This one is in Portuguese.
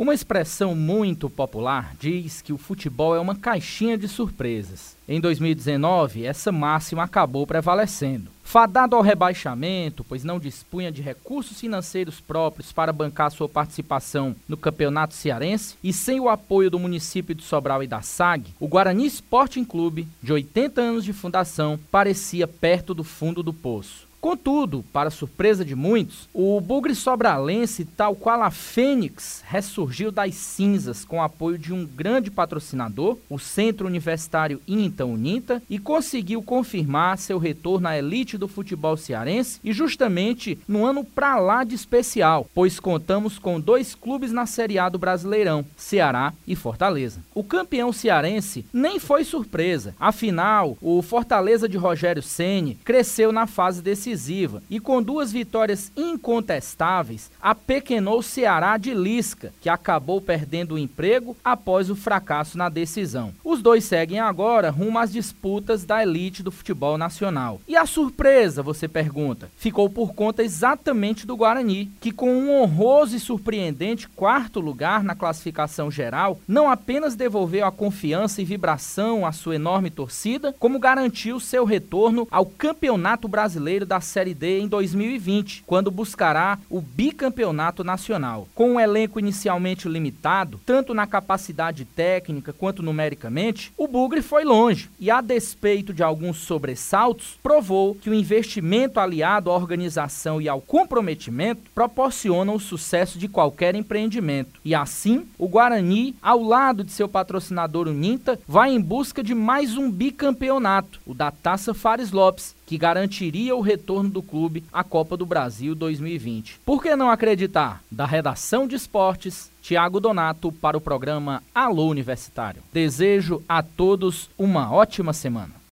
Uma expressão muito popular diz que o futebol é uma caixinha de surpresas. Em 2019, essa máxima acabou prevalecendo. Fadado ao rebaixamento, pois não dispunha de recursos financeiros próprios para bancar sua participação no Campeonato Cearense e sem o apoio do município de Sobral e da SAG, o Guarani Sporting Clube, de 80 anos de fundação, parecia perto do fundo do poço. Contudo, para surpresa de muitos, o Bugre Sobralense, tal qual a Fênix, ressurgiu das cinzas com o apoio de um grande patrocinador, o Centro Universitário Inta Uninta, e conseguiu confirmar seu retorno à elite do futebol cearense e justamente no ano pra lá de especial, pois contamos com dois clubes na Série A do Brasileirão, Ceará e Fortaleza. O campeão cearense nem foi surpresa, afinal, o Fortaleza de Rogério Ceni cresceu na fase desse decisiva e com duas vitórias incontestáveis, apequenou o Ceará de Lisca, que acabou perdendo o emprego após o fracasso na decisão. Os dois seguem agora rumo às disputas da elite do futebol nacional. E a surpresa, você pergunta, ficou por conta exatamente do Guarani, que com um honroso e surpreendente quarto lugar na classificação geral, não apenas devolveu a confiança e vibração à sua enorme torcida, como garantiu seu retorno ao Campeonato Brasileiro da Série D em 2020, quando buscará o bicampeonato nacional. Com um elenco inicialmente limitado, tanto na capacidade técnica quanto numericamente, o Bugre foi longe e, a despeito de alguns sobressaltos, provou que o investimento aliado à organização e ao comprometimento proporciona o sucesso de qualquer empreendimento. E assim, o Guarani, ao lado de seu patrocinador Uninta, vai em busca de mais um bicampeonato, o da Taça Fares Lopes, que garantiria o retorno do clube à Copa do Brasil 2020. Por que não acreditar? Da redação de esportes, Tiago Donato para o programa Alô Universitário. Desejo a todos uma ótima semana.